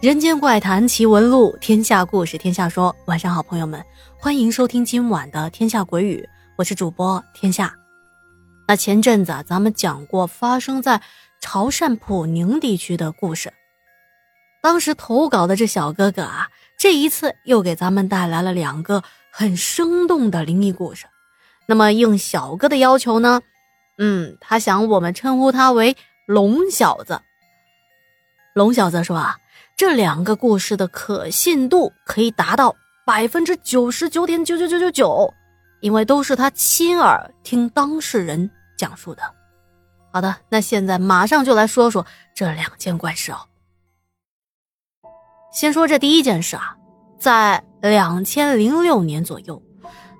人间怪谈奇闻录，天下故事天下说。晚上好，朋友们，欢迎收听今晚的《天下鬼语》，我是主播天下。那前阵子啊咱们讲过发生在潮汕普宁地区的故事，当时投稿的这小哥哥啊，这一次又给咱们带来了两个很生动的灵异故事。那么应小哥的要求呢，嗯，他想我们称呼他为龙小子。龙小子说啊。这两个故事的可信度可以达到百分之九十九点九九九九九，因为都是他亲耳听当事人讲述的。好的，那现在马上就来说说这两件怪事哦。先说这第一件事啊，在两千零六年左右，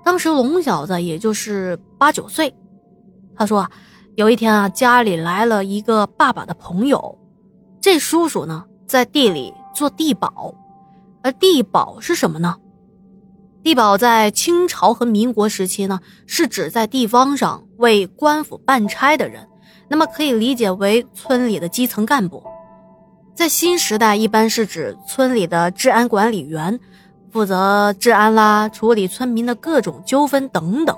当时龙小子也就是八九岁，他说啊，有一天啊，家里来了一个爸爸的朋友，这叔叔呢。在地里做地保，而地保是什么呢？地保在清朝和民国时期呢，是指在地方上为官府办差的人，那么可以理解为村里的基层干部。在新时代，一般是指村里的治安管理员，负责治安啦，处理村民的各种纠纷等等。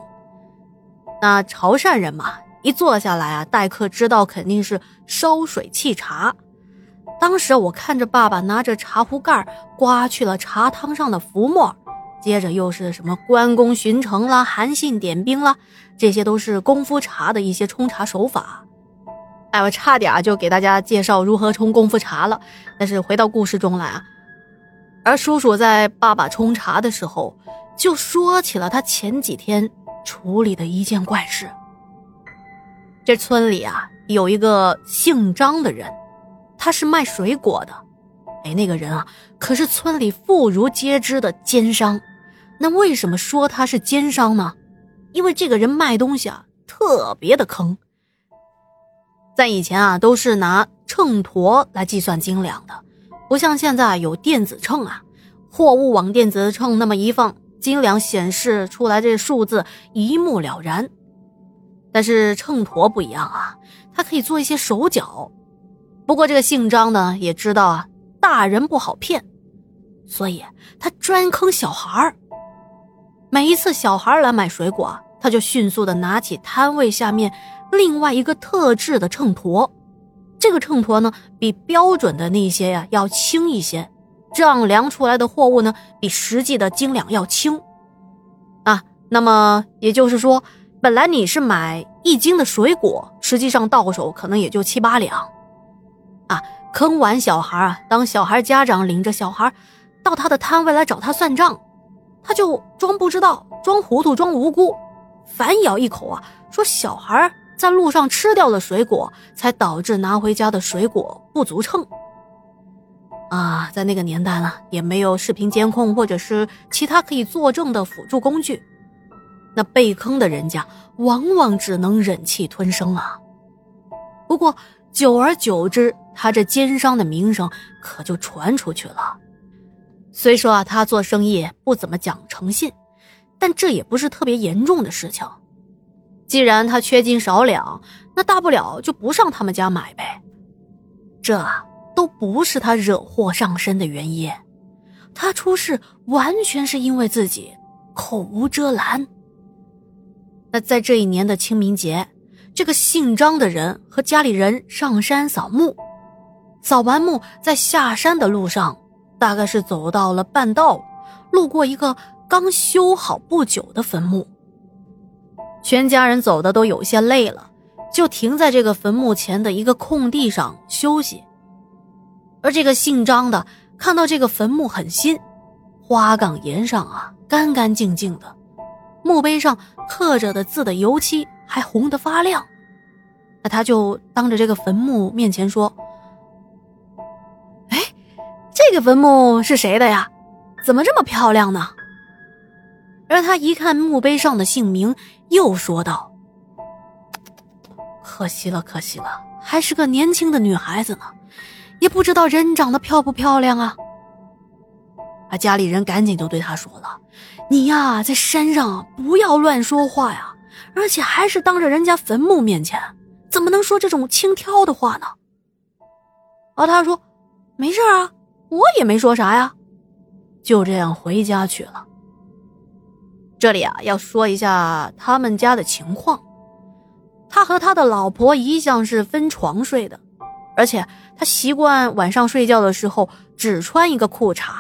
那潮汕人嘛，一坐下来啊，待客之道肯定是烧水沏茶。当时我看着爸爸拿着茶壶盖刮去了茶汤上的浮沫，接着又是什么关公巡城啦、韩信点兵啦，这些都是功夫茶的一些冲茶手法。哎，我差点就给大家介绍如何冲功夫茶了。但是回到故事中来啊，而叔叔在爸爸冲茶的时候，就说起了他前几天处理的一件怪事。这村里啊，有一个姓张的人。他是卖水果的，哎，那个人啊，可是村里妇孺皆知的奸商。那为什么说他是奸商呢？因为这个人卖东西啊，特别的坑。在以前啊，都是拿秤砣来计算斤两的，不像现在有电子秤啊，货物往电子秤那么一放，斤两显示出来这数字一目了然。但是秤砣不一样啊，它可以做一些手脚。不过这个姓张的也知道啊，大人不好骗，所以他专坑小孩儿。每一次小孩来买水果，他就迅速的拿起摊位下面另外一个特制的秤砣。这个秤砣呢，比标准的那些呀要轻一些，这样量出来的货物呢，比实际的斤两要轻。啊，那么也就是说，本来你是买一斤的水果，实际上到手可能也就七八两。啊，坑完小孩啊！当小孩家长领着小孩到他的摊位来找他算账，他就装不知道、装糊涂、装无辜，反咬一口啊，说小孩在路上吃掉了水果，才导致拿回家的水果不足称。啊，在那个年代呢，也没有视频监控或者是其他可以作证的辅助工具，那被坑的人家往往只能忍气吞声啊。不过久而久之，他这奸商的名声可就传出去了。虽说啊，他做生意不怎么讲诚信，但这也不是特别严重的事情。既然他缺斤少两，那大不了就不上他们家买呗。这都不是他惹祸上身的原因，他出事完全是因为自己口无遮拦。那在这一年的清明节，这个姓张的人和家里人上山扫墓。扫完墓，在下山的路上，大概是走到了半道，路过一个刚修好不久的坟墓。全家人走的都有些累了，就停在这个坟墓前的一个空地上休息。而这个姓张的看到这个坟墓很新，花岗岩上啊干干净净的，墓碑上刻着的字的油漆还红得发亮，那他就当着这个坟墓面前说。这个坟墓是谁的呀？怎么这么漂亮呢？而他一看墓碑上的姓名，又说道：“可惜了，可惜了，还是个年轻的女孩子呢，也不知道人长得漂不漂亮啊。”啊，家里人赶紧就对他说了：“你呀，在山上不要乱说话呀，而且还是当着人家坟墓面前，怎么能说这种轻佻的话呢？”而他说：“没事啊。”我也没说啥呀，就这样回家去了。这里啊，要说一下他们家的情况。他和他的老婆一向是分床睡的，而且他习惯晚上睡觉的时候只穿一个裤衩。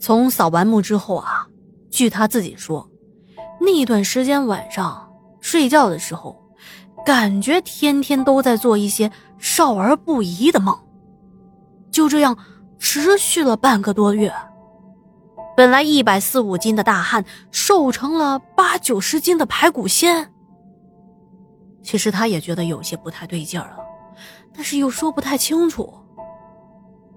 从扫完墓之后啊，据他自己说，那段时间晚上睡觉的时候，感觉天天都在做一些少儿不宜的梦。就这样持续了半个多月，本来一百四五斤的大汉瘦成了八九十斤的排骨仙。其实他也觉得有些不太对劲儿了，但是又说不太清楚，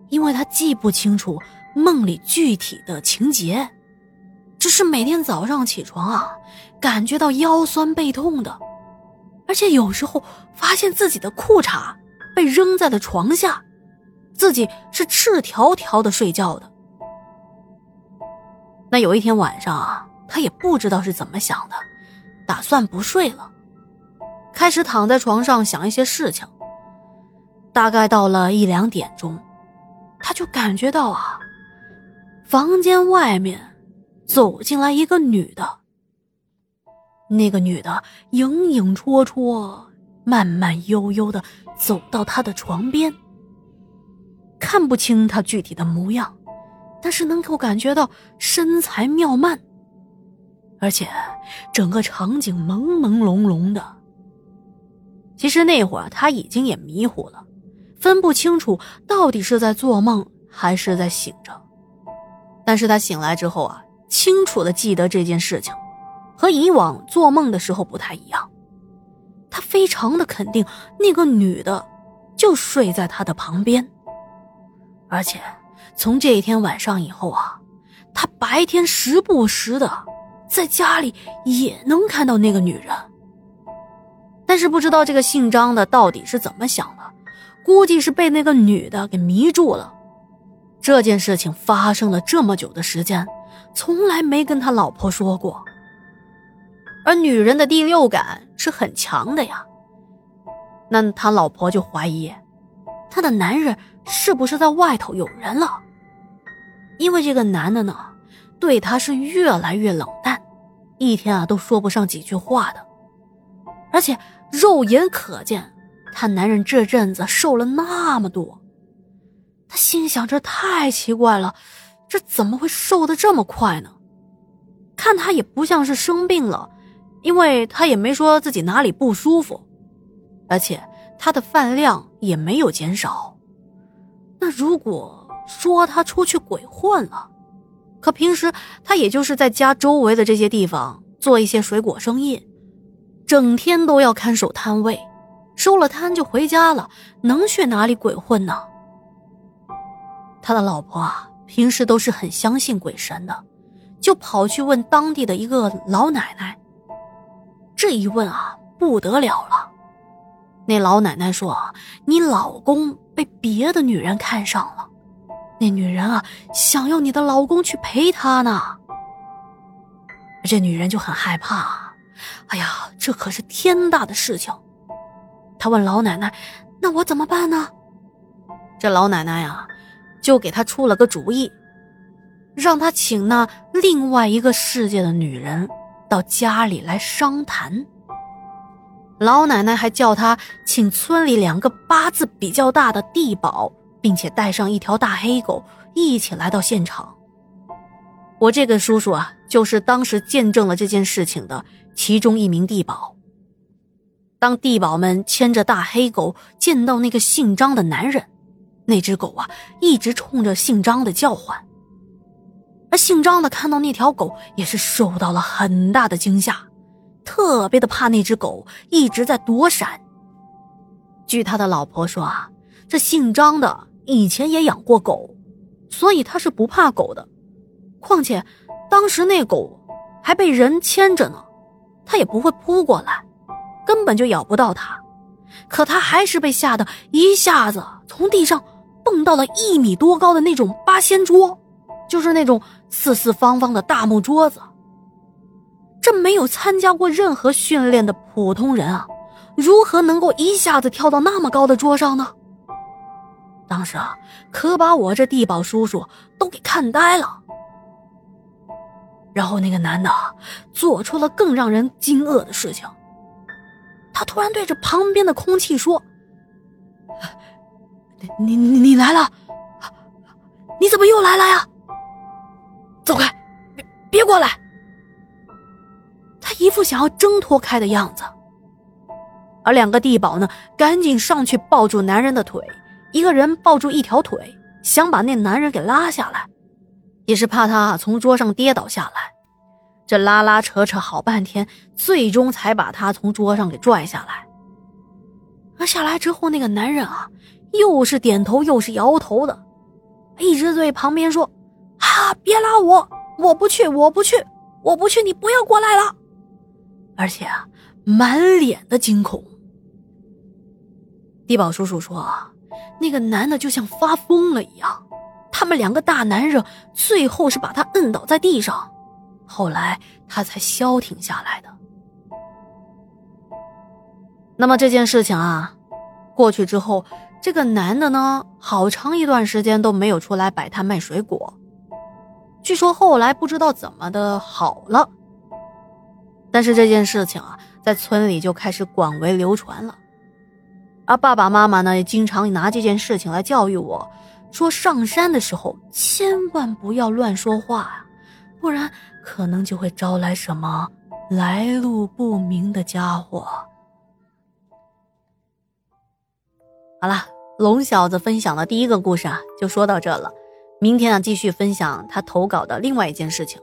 因为他记不清楚梦里具体的情节，只是每天早上起床啊，感觉到腰酸背痛的，而且有时候发现自己的裤衩被扔在了床下，自己是赤条条的睡觉的。那有一天晚上啊，他也不知道是怎么想的，打算不睡了。开始躺在床上想一些事情。大概到了一两点钟，他就感觉到啊，房间外面走进来一个女的。那个女的影影绰绰、慢慢悠悠的走到他的床边，看不清她具体的模样，但是能够感觉到身材妙曼，而且整个场景朦朦胧胧的。其实那会儿他已经也迷糊了，分不清楚到底是在做梦还是在醒着。但是他醒来之后啊，清楚的记得这件事情，和以往做梦的时候不太一样。他非常的肯定那个女的就睡在他的旁边，而且从这一天晚上以后啊，他白天时不时的在家里也能看到那个女人。但是不知道这个姓张的到底是怎么想的，估计是被那个女的给迷住了。这件事情发生了这么久的时间，从来没跟他老婆说过。而女人的第六感是很强的呀，那他老婆就怀疑，他的男人是不是在外头有人了？因为这个男的呢，对她是越来越冷淡，一天啊都说不上几句话的。而且肉眼可见，他男人这阵子瘦了那么多。他心想：这太奇怪了，这怎么会瘦的这么快呢？看他也不像是生病了，因为他也没说自己哪里不舒服，而且他的饭量也没有减少。那如果说他出去鬼混了，可平时他也就是在家周围的这些地方做一些水果生意。整天都要看守摊位，收了摊就回家了，能去哪里鬼混呢？他的老婆啊，平时都是很相信鬼神的，就跑去问当地的一个老奶奶。这一问啊，不得了了。那老奶奶说：“你老公被别的女人看上了，那女人啊，想要你的老公去陪她呢。”这女人就很害怕。哎呀，这可是天大的事情！他问老奶奶：“那我怎么办呢？”这老奶奶呀，就给他出了个主意，让他请那另外一个世界的女人到家里来商谈。老奶奶还叫他请村里两个八字比较大的地保，并且带上一条大黑狗一起来到现场。我这个叔叔啊，就是当时见证了这件事情的。其中一名地保。当地保们牵着大黑狗见到那个姓张的男人，那只狗啊一直冲着姓张的叫唤。而姓张的看到那条狗也是受到了很大的惊吓，特别的怕那只狗一直在躲闪。据他的老婆说啊，这姓张的以前也养过狗，所以他是不怕狗的。况且当时那狗还被人牵着呢。他也不会扑过来，根本就咬不到他，可他还是被吓得一下子从地上蹦到了一米多高的那种八仙桌，就是那种四四方方的大木桌子。这没有参加过任何训练的普通人啊，如何能够一下子跳到那么高的桌上呢？当时啊，可把我这地保叔叔都给看呆了。然后那个男的做出了更让人惊愕的事情，他突然对着旁边的空气说：“你你你来了？你怎么又来了呀？走开，别别过来！”一副想要挣脱开的样子，而两个地保呢，赶紧上去抱住男人的腿，一个人抱住一条腿，想把那男人给拉下来。也是怕他从桌上跌倒下来，这拉拉扯扯好半天，最终才把他从桌上给拽下来。而下来之后，那个男人啊，又是点头又是摇头的，一直对旁边说：“啊，别拉我，我不去，我不去，我不去，你不要过来了。”而且啊，满脸的惊恐。地保叔叔说：“那个男的就像发疯了一样。”他们两个大男人最后是把他摁倒在地上，后来他才消停下来的。那么这件事情啊，过去之后，这个男的呢，好长一段时间都没有出来摆摊卖水果。据说后来不知道怎么的好了，但是这件事情啊，在村里就开始广为流传了。而爸爸妈妈呢，也经常拿这件事情来教育我。说上山的时候千万不要乱说话啊，不然可能就会招来什么来路不明的家伙。好了，龙小子分享的第一个故事啊，就说到这了。明天啊，继续分享他投稿的另外一件事情。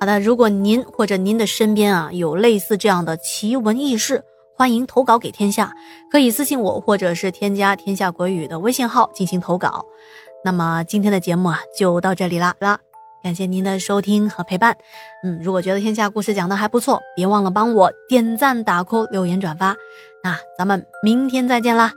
好的，如果您或者您的身边啊有类似这样的奇闻异事，欢迎投稿给天下，可以私信我，或者是添加天下鬼语的微信号进行投稿。那么今天的节目啊，就到这里啦啦，感谢您的收听和陪伴。嗯，如果觉得天下故事讲的还不错，别忘了帮我点赞、打 call、留言、转发。那咱们明天再见啦。